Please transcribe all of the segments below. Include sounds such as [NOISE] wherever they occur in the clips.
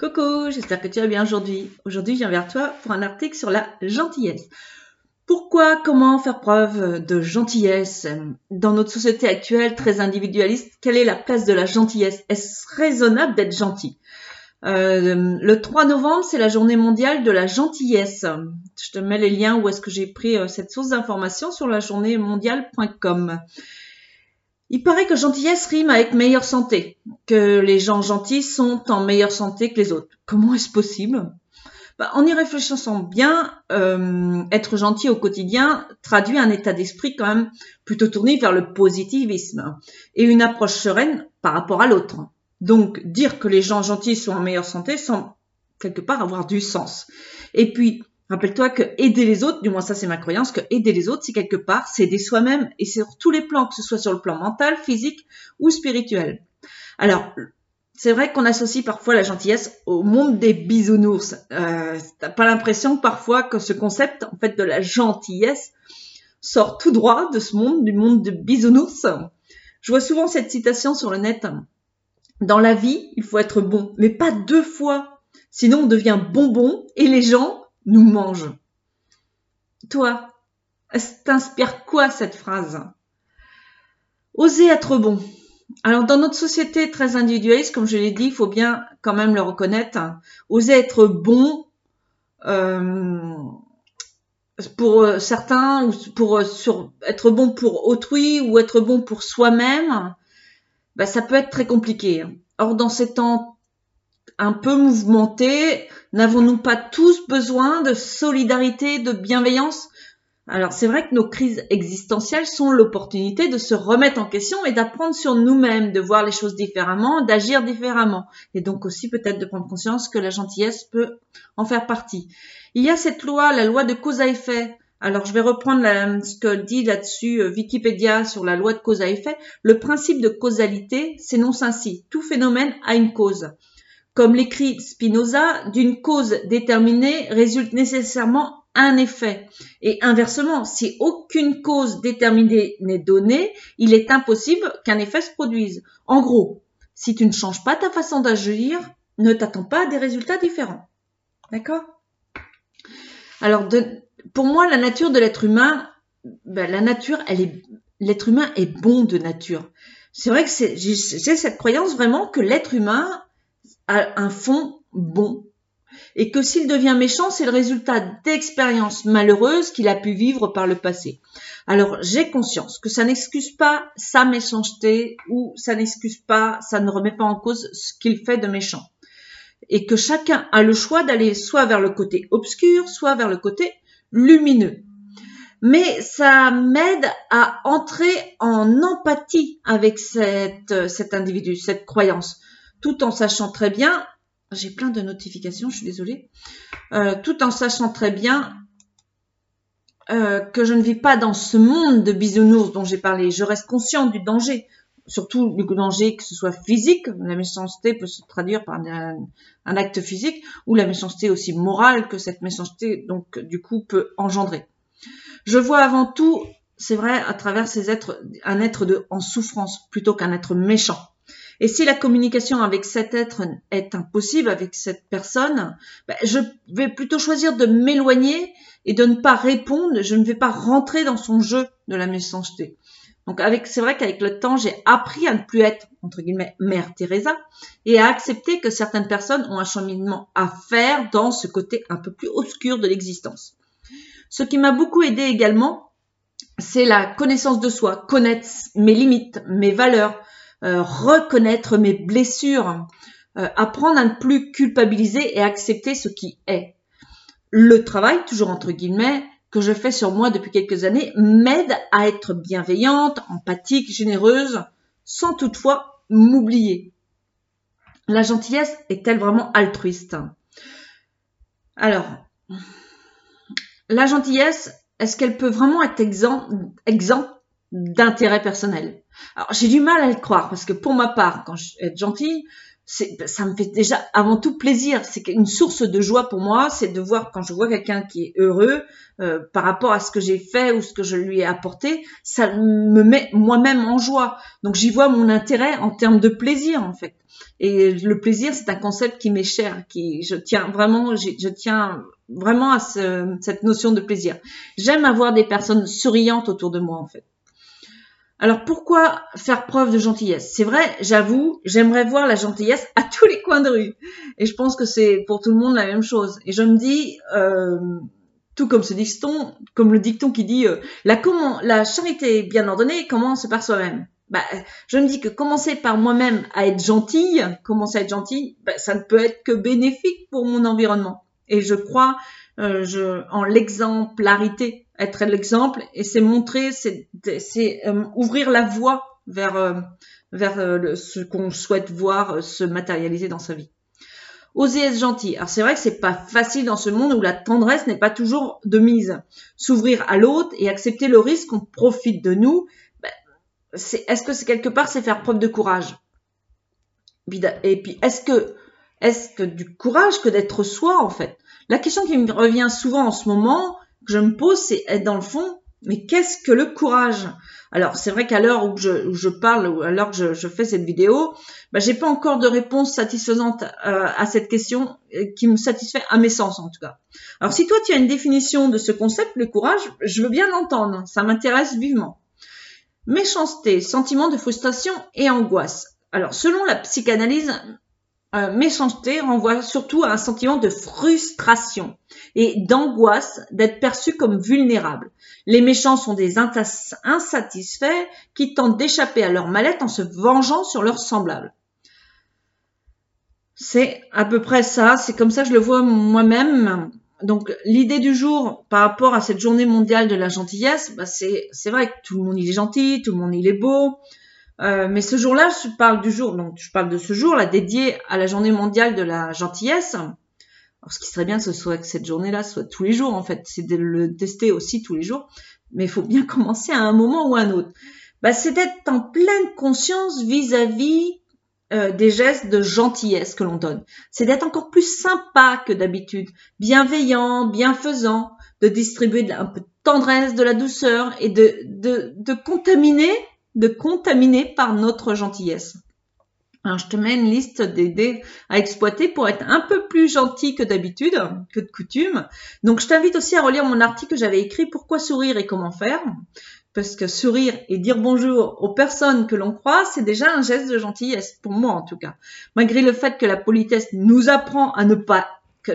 Coucou, j'espère que tu vas bien aujourd'hui. Aujourd'hui, je viens vers toi pour un article sur la gentillesse. Pourquoi, comment faire preuve de gentillesse dans notre société actuelle très individualiste? Quelle est la place de la gentillesse? Est-ce raisonnable d'être gentil? Euh, Le 3 novembre, c'est la journée mondiale de la gentillesse. Je te mets les liens où est-ce que j'ai pris euh, cette source d'information sur la journée mondiale.com. Il paraît que gentillesse rime avec meilleure santé, que les gens gentils sont en meilleure santé que les autres. Comment est-ce possible? Bah, En y réfléchissant bien, euh, être gentil au quotidien traduit un état d'esprit quand même plutôt tourné vers le positivisme et une approche sereine par rapport à l'autre. Donc dire que les gens gentils sont en meilleure santé semble quelque part avoir du sens. Et puis, Rappelle-toi que aider les autres, du moins ça c'est ma croyance, que aider les autres, c'est quelque part, c'est aider soi-même et sur tous les plans, que ce soit sur le plan mental, physique ou spirituel. Alors, c'est vrai qu'on associe parfois la gentillesse au monde des bisounours. Euh, T'as pas l'impression parfois que ce concept, en fait, de la gentillesse sort tout droit de ce monde, du monde de bisounours? Je vois souvent cette citation sur le net. Dans la vie, il faut être bon, mais pas deux fois. Sinon, on devient bonbon et les gens nous mange. Toi, t'inspire quoi cette phrase? Oser être bon. Alors dans notre société très individualiste, comme je l'ai dit, il faut bien quand même le reconnaître. Oser être bon euh, pour certains ou pour sur, être bon pour autrui ou être bon pour soi-même, bah, ça peut être très compliqué. Or dans ces temps un peu mouvementés, N'avons-nous pas tous besoin de solidarité, de bienveillance? Alors c'est vrai que nos crises existentielles sont l'opportunité de se remettre en question et d'apprendre sur nous-mêmes, de voir les choses différemment, d'agir différemment. Et donc aussi peut-être de prendre conscience que la gentillesse peut en faire partie. Il y a cette loi, la loi de cause à effet. Alors je vais reprendre ce que dit là-dessus euh, Wikipédia sur la loi de cause à effet. Le principe de causalité s'énonce ainsi. Tout phénomène a une cause. Comme l'écrit Spinoza, d'une cause déterminée résulte nécessairement un effet. Et inversement, si aucune cause déterminée n'est donnée, il est impossible qu'un effet se produise. En gros, si tu ne changes pas ta façon d'agir, ne t'attends pas à des résultats différents. D'accord? Alors, pour moi, la nature de l'être humain, ben, la nature, elle est, l'être humain est bon de nature. C'est vrai que j'ai cette croyance vraiment que l'être humain un fond bon. Et que s'il devient méchant, c'est le résultat d'expériences malheureuses qu'il a pu vivre par le passé. Alors j'ai conscience que ça n'excuse pas sa méchanceté ou ça n'excuse pas, ça ne remet pas en cause ce qu'il fait de méchant. Et que chacun a le choix d'aller soit vers le côté obscur, soit vers le côté lumineux. Mais ça m'aide à entrer en empathie avec cet individu, cette croyance tout en sachant très bien, j'ai plein de notifications, je suis désolée, euh, tout en sachant très bien euh, que je ne vis pas dans ce monde de bisounours dont j'ai parlé. Je reste conscient du danger, surtout du danger que ce soit physique, la méchanceté peut se traduire par un, acte physique, ou la méchanceté aussi morale que cette méchanceté, donc du coup, peut engendrer. Je vois avant tout, c'est vrai, à travers ces êtres, un être en souffrance plutôt qu'un être méchant. Et si la communication avec cet être est impossible, avec cette personne, ben, je vais plutôt choisir de m'éloigner et de ne pas répondre. Je ne vais pas rentrer dans son jeu de la méchanceté. Donc avec, c'est vrai qu'avec le temps, j'ai appris à ne plus être, entre guillemets, mère Teresa et à accepter que certaines personnes ont un cheminement à faire dans ce côté un peu plus obscur de l'existence. Ce qui m'a beaucoup aidé également, c'est la connaissance de soi, connaître mes limites, mes valeurs, euh, reconnaître mes blessures, euh, apprendre à ne plus culpabiliser et accepter ce qui est. Le travail, toujours entre guillemets, que je fais sur moi depuis quelques années m'aide à être bienveillante, empathique, généreuse, sans toutefois m'oublier. La gentillesse est-elle vraiment altruiste? Alors, la gentillesse, est-ce qu'elle peut vraiment être exempt, exempt d'intérêt personnel? Alors j'ai du mal à le croire parce que pour ma part, quand je être gentille, ça me fait déjà avant tout plaisir. C'est une source de joie pour moi, c'est de voir quand je vois quelqu'un qui est heureux euh, par rapport à ce que j'ai fait ou ce que je lui ai apporté, ça me met moi-même en joie. Donc j'y vois mon intérêt en termes de plaisir en fait. Et le plaisir, c'est un concept qui m'est cher, qui je tiens vraiment, je, tiens vraiment à cette notion de plaisir. J'aime avoir des personnes souriantes autour de moi en fait. Alors pourquoi faire preuve de gentillesse? C'est vrai, j'avoue, j'aimerais voir la gentillesse à tous les coins de rue. Et je pense que c'est pour tout le monde la même chose. Et je me dis, euh, tout comme ce dicton, comme le dicton qui dit, euh, la, la charité bien ordonnée commence par soi-même? Bah, je me dis que commencer par moi-même à être gentille, commencer à être gentille, bah, ça ne peut être que bénéfique pour mon environnement. Et je crois euh, je, en l'exemplarité être l'exemple et c'est montrer, c'est euh, ouvrir la voie vers, euh, vers euh, ce qu'on souhaite voir se matérialiser dans sa vie. Oser être gentil. Alors c'est vrai que c'est pas facile dans ce monde où la tendresse n'est pas toujours de mise. S'ouvrir à l'autre et accepter le risque qu'on profite de nous, ben, est-ce que c'est quelque part c'est faire preuve de courage? Et puis est-ce que est-ce que du courage que d'être soi en fait? La question qui me revient souvent en ce moment, que je me pose, c'est être dans le fond, mais qu'est-ce que le courage? Alors, c'est vrai qu'à l'heure où je, je, parle, ou à l'heure que je, fais cette vidéo, bah, j'ai pas encore de réponse satisfaisante euh, à cette question euh, qui me satisfait à mes sens en tout cas. Alors, si toi tu as une définition de ce concept, le courage, je veux bien l'entendre, ça m'intéresse vivement. Méchanceté, sentiment de frustration et angoisse. Alors, selon la psychanalyse, euh, méchanceté renvoie surtout à un sentiment de frustration et d'angoisse d'être perçu comme vulnérable. Les méchants sont des insatisfaits qui tentent d'échapper à leur mallette en se vengeant sur leurs semblables. C'est à peu près ça, c'est comme ça que je le vois moi-même. Donc l'idée du jour par rapport à cette journée mondiale de la gentillesse, bah, c'est vrai que tout le monde il est gentil, tout le monde il est beau, euh, mais ce jour-là, je parle du jour, donc je parle de ce jour-là dédié à la journée mondiale de la gentillesse. Alors, ce qui serait bien, ce soit que cette journée-là soit tous les jours, en fait, c'est de le tester aussi tous les jours. Mais il faut bien [LAUGHS] commencer à un moment ou à un autre. Bah, c'est d'être en pleine conscience vis-à-vis euh, des gestes de gentillesse que l'on donne. C'est d'être encore plus sympa que d'habitude, bienveillant, bienfaisant, de distribuer un peu de tendresse, de la douceur et de, de, de contaminer de contaminer par notre gentillesse. Alors, je te mets une liste d'idées à exploiter pour être un peu plus gentil que d'habitude, que de coutume. Donc, je t'invite aussi à relire mon article que j'avais écrit Pourquoi sourire et comment faire? Parce que sourire et dire bonjour aux personnes que l'on croit, c'est déjà un geste de gentillesse, pour moi en tout cas. Malgré le fait que la politesse nous apprend à ne pas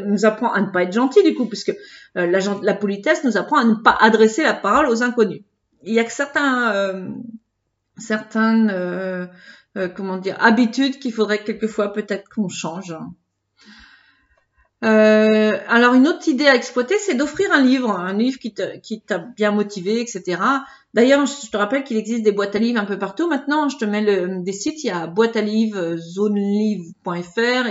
nous apprend à ne pas être gentil du coup, puisque euh, la, la, politesse nous apprend à ne pas adresser la parole aux inconnus. Il y a que certains euh, certaines euh, euh, comment habitudes qu'il faudrait quelquefois peut-être qu'on change. Euh, alors une autre idée à exploiter, c'est d'offrir un livre, un livre qui t'a bien motivé, etc. D'ailleurs, je te rappelle qu'il existe des boîtes à livres un peu partout. Maintenant, je te mets des sites, il y a boîte à livres,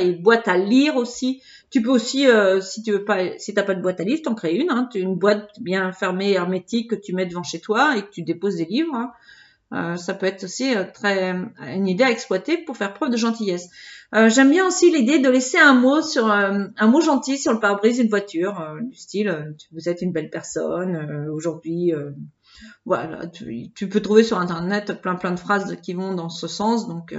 et boîte à lire aussi. Tu peux aussi, si tu veux pas, si t'as pas de boîte à livres, t'en crées une. Hein, une boîte bien fermée, hermétique que tu mets devant chez toi et que tu déposes des livres. Hein. Euh, ça peut être aussi euh, très une idée à exploiter pour faire preuve de gentillesse. Euh, j'aime bien aussi l'idée de laisser un mot sur un mot gentil sur le pare-brise d'une voiture, du style vous êtes une belle personne aujourd'hui. voilà, tu, peux trouver sur internet plein plein de phrases qui vont dans ce sens. Donc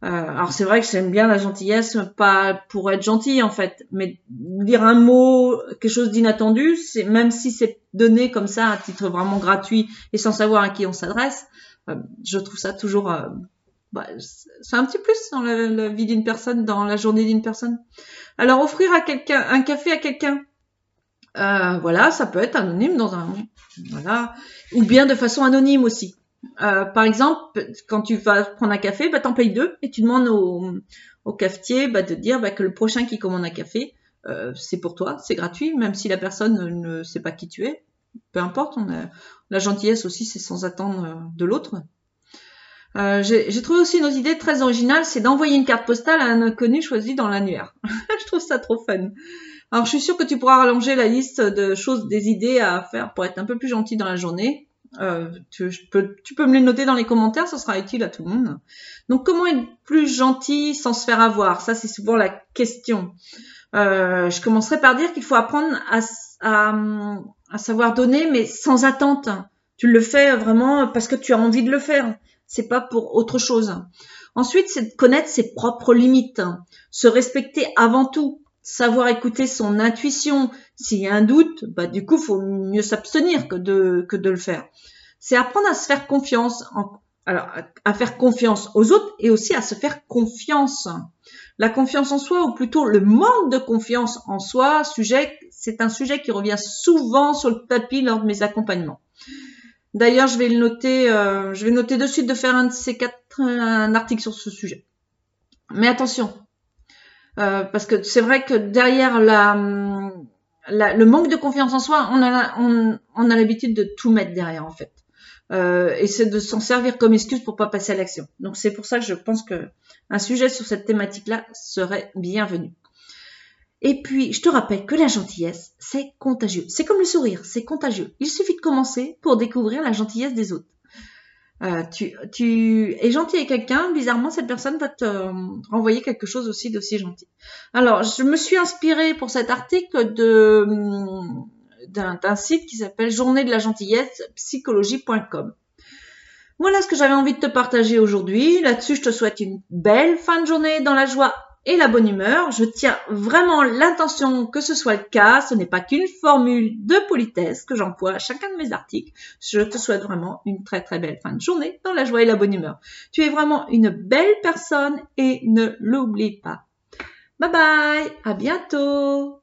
alors c'est vrai que j'aime bien la gentillesse, pas pour être gentil en fait, mais dire un mot, quelque chose d'inattendu, c'est même si c'est donné comme ça à titre vraiment gratuit et sans savoir à qui on s'adresse, euh, je trouve ça toujours, euh, bah, c'est un petit plus dans la, vie d'une personne, dans la journée d'une personne. Alors offrir à quelqu'un un café à quelqu'un, euh, voilà, ça peut être anonyme dans un, voilà, ou bien de façon anonyme aussi. Euh, par exemple, quand tu vas prendre un café, bah, t'en payes deux et tu demandes au, cafetier bah, de dire bah, que le prochain qui commande un café, euh, c'est pour toi, c'est gratuit, même si la personne ne sait pas qui tu es. Peu importe, la gentillesse aussi, c'est sans attendre euh, de l'autre. Euh, J'ai trouvé aussi une autre idée très originale, c'est d'envoyer une carte postale à un inconnu choisi dans l'annuaire. [LAUGHS] je trouve ça trop fun. Alors je suis sûre que tu pourras rallonger la liste de choses, des idées à faire pour être un peu plus gentil dans la journée. Euh, tu, peux, tu peux me les noter dans les commentaires, ça sera utile à tout le monde. Donc comment être plus gentil sans se faire avoir? Ça c'est souvent la question. Euh, je commencerai par dire qu'il faut apprendre à, à, à, savoir donner, mais sans attente. Tu le fais vraiment parce que tu as envie de le faire. C'est pas pour autre chose. Ensuite, c'est de connaître ses propres limites, se respecter avant tout, savoir écouter son intuition. S'il y a un doute, bah du coup, faut mieux s'abstenir que de que de le faire. C'est apprendre à se faire confiance, en, alors à faire confiance aux autres et aussi à se faire confiance. La confiance en soi, ou plutôt le manque de confiance en soi, sujet, c'est un sujet qui revient souvent sur le tapis lors de mes accompagnements. D'ailleurs, je vais le noter, euh, je vais noter de suite de faire un de ces quatre, un article sur ce sujet. Mais attention, euh, parce que c'est vrai que derrière la, le manque de confiance en soi, on a, on, on a l'habitude de tout mettre derrière en fait. Euh, et c'est de s'en servir comme excuse pour pas passer à l'action. Donc c'est pour ça que je pense que un sujet sur cette thématique-là serait bienvenu. Et puis, je te rappelle que la gentillesse, c'est contagieux. C'est comme le sourire, c'est contagieux. Il suffit de commencer pour découvrir la gentillesse des autres. Euh, tu, es gentil avec quelqu'un, bizarrement, cette personne va te renvoyer quelque chose aussi d'aussi gentil. Alors, je me suis inspirée pour cet article de d'un site qui s'appelle Journée de la gentillesse psychologie.com. Voilà ce que j'avais envie de te partager aujourd'hui. Là-dessus, je te souhaite une belle fin de journée dans la joie et la bonne humeur. Je tiens vraiment l'intention que ce soit le cas. Ce n'est pas qu'une formule de politesse que j'emploie à chacun de mes articles. Je te souhaite vraiment une très très belle fin de journée dans la joie et la bonne humeur. Tu es vraiment une belle personne et ne l'oublie pas. Bye bye, à bientôt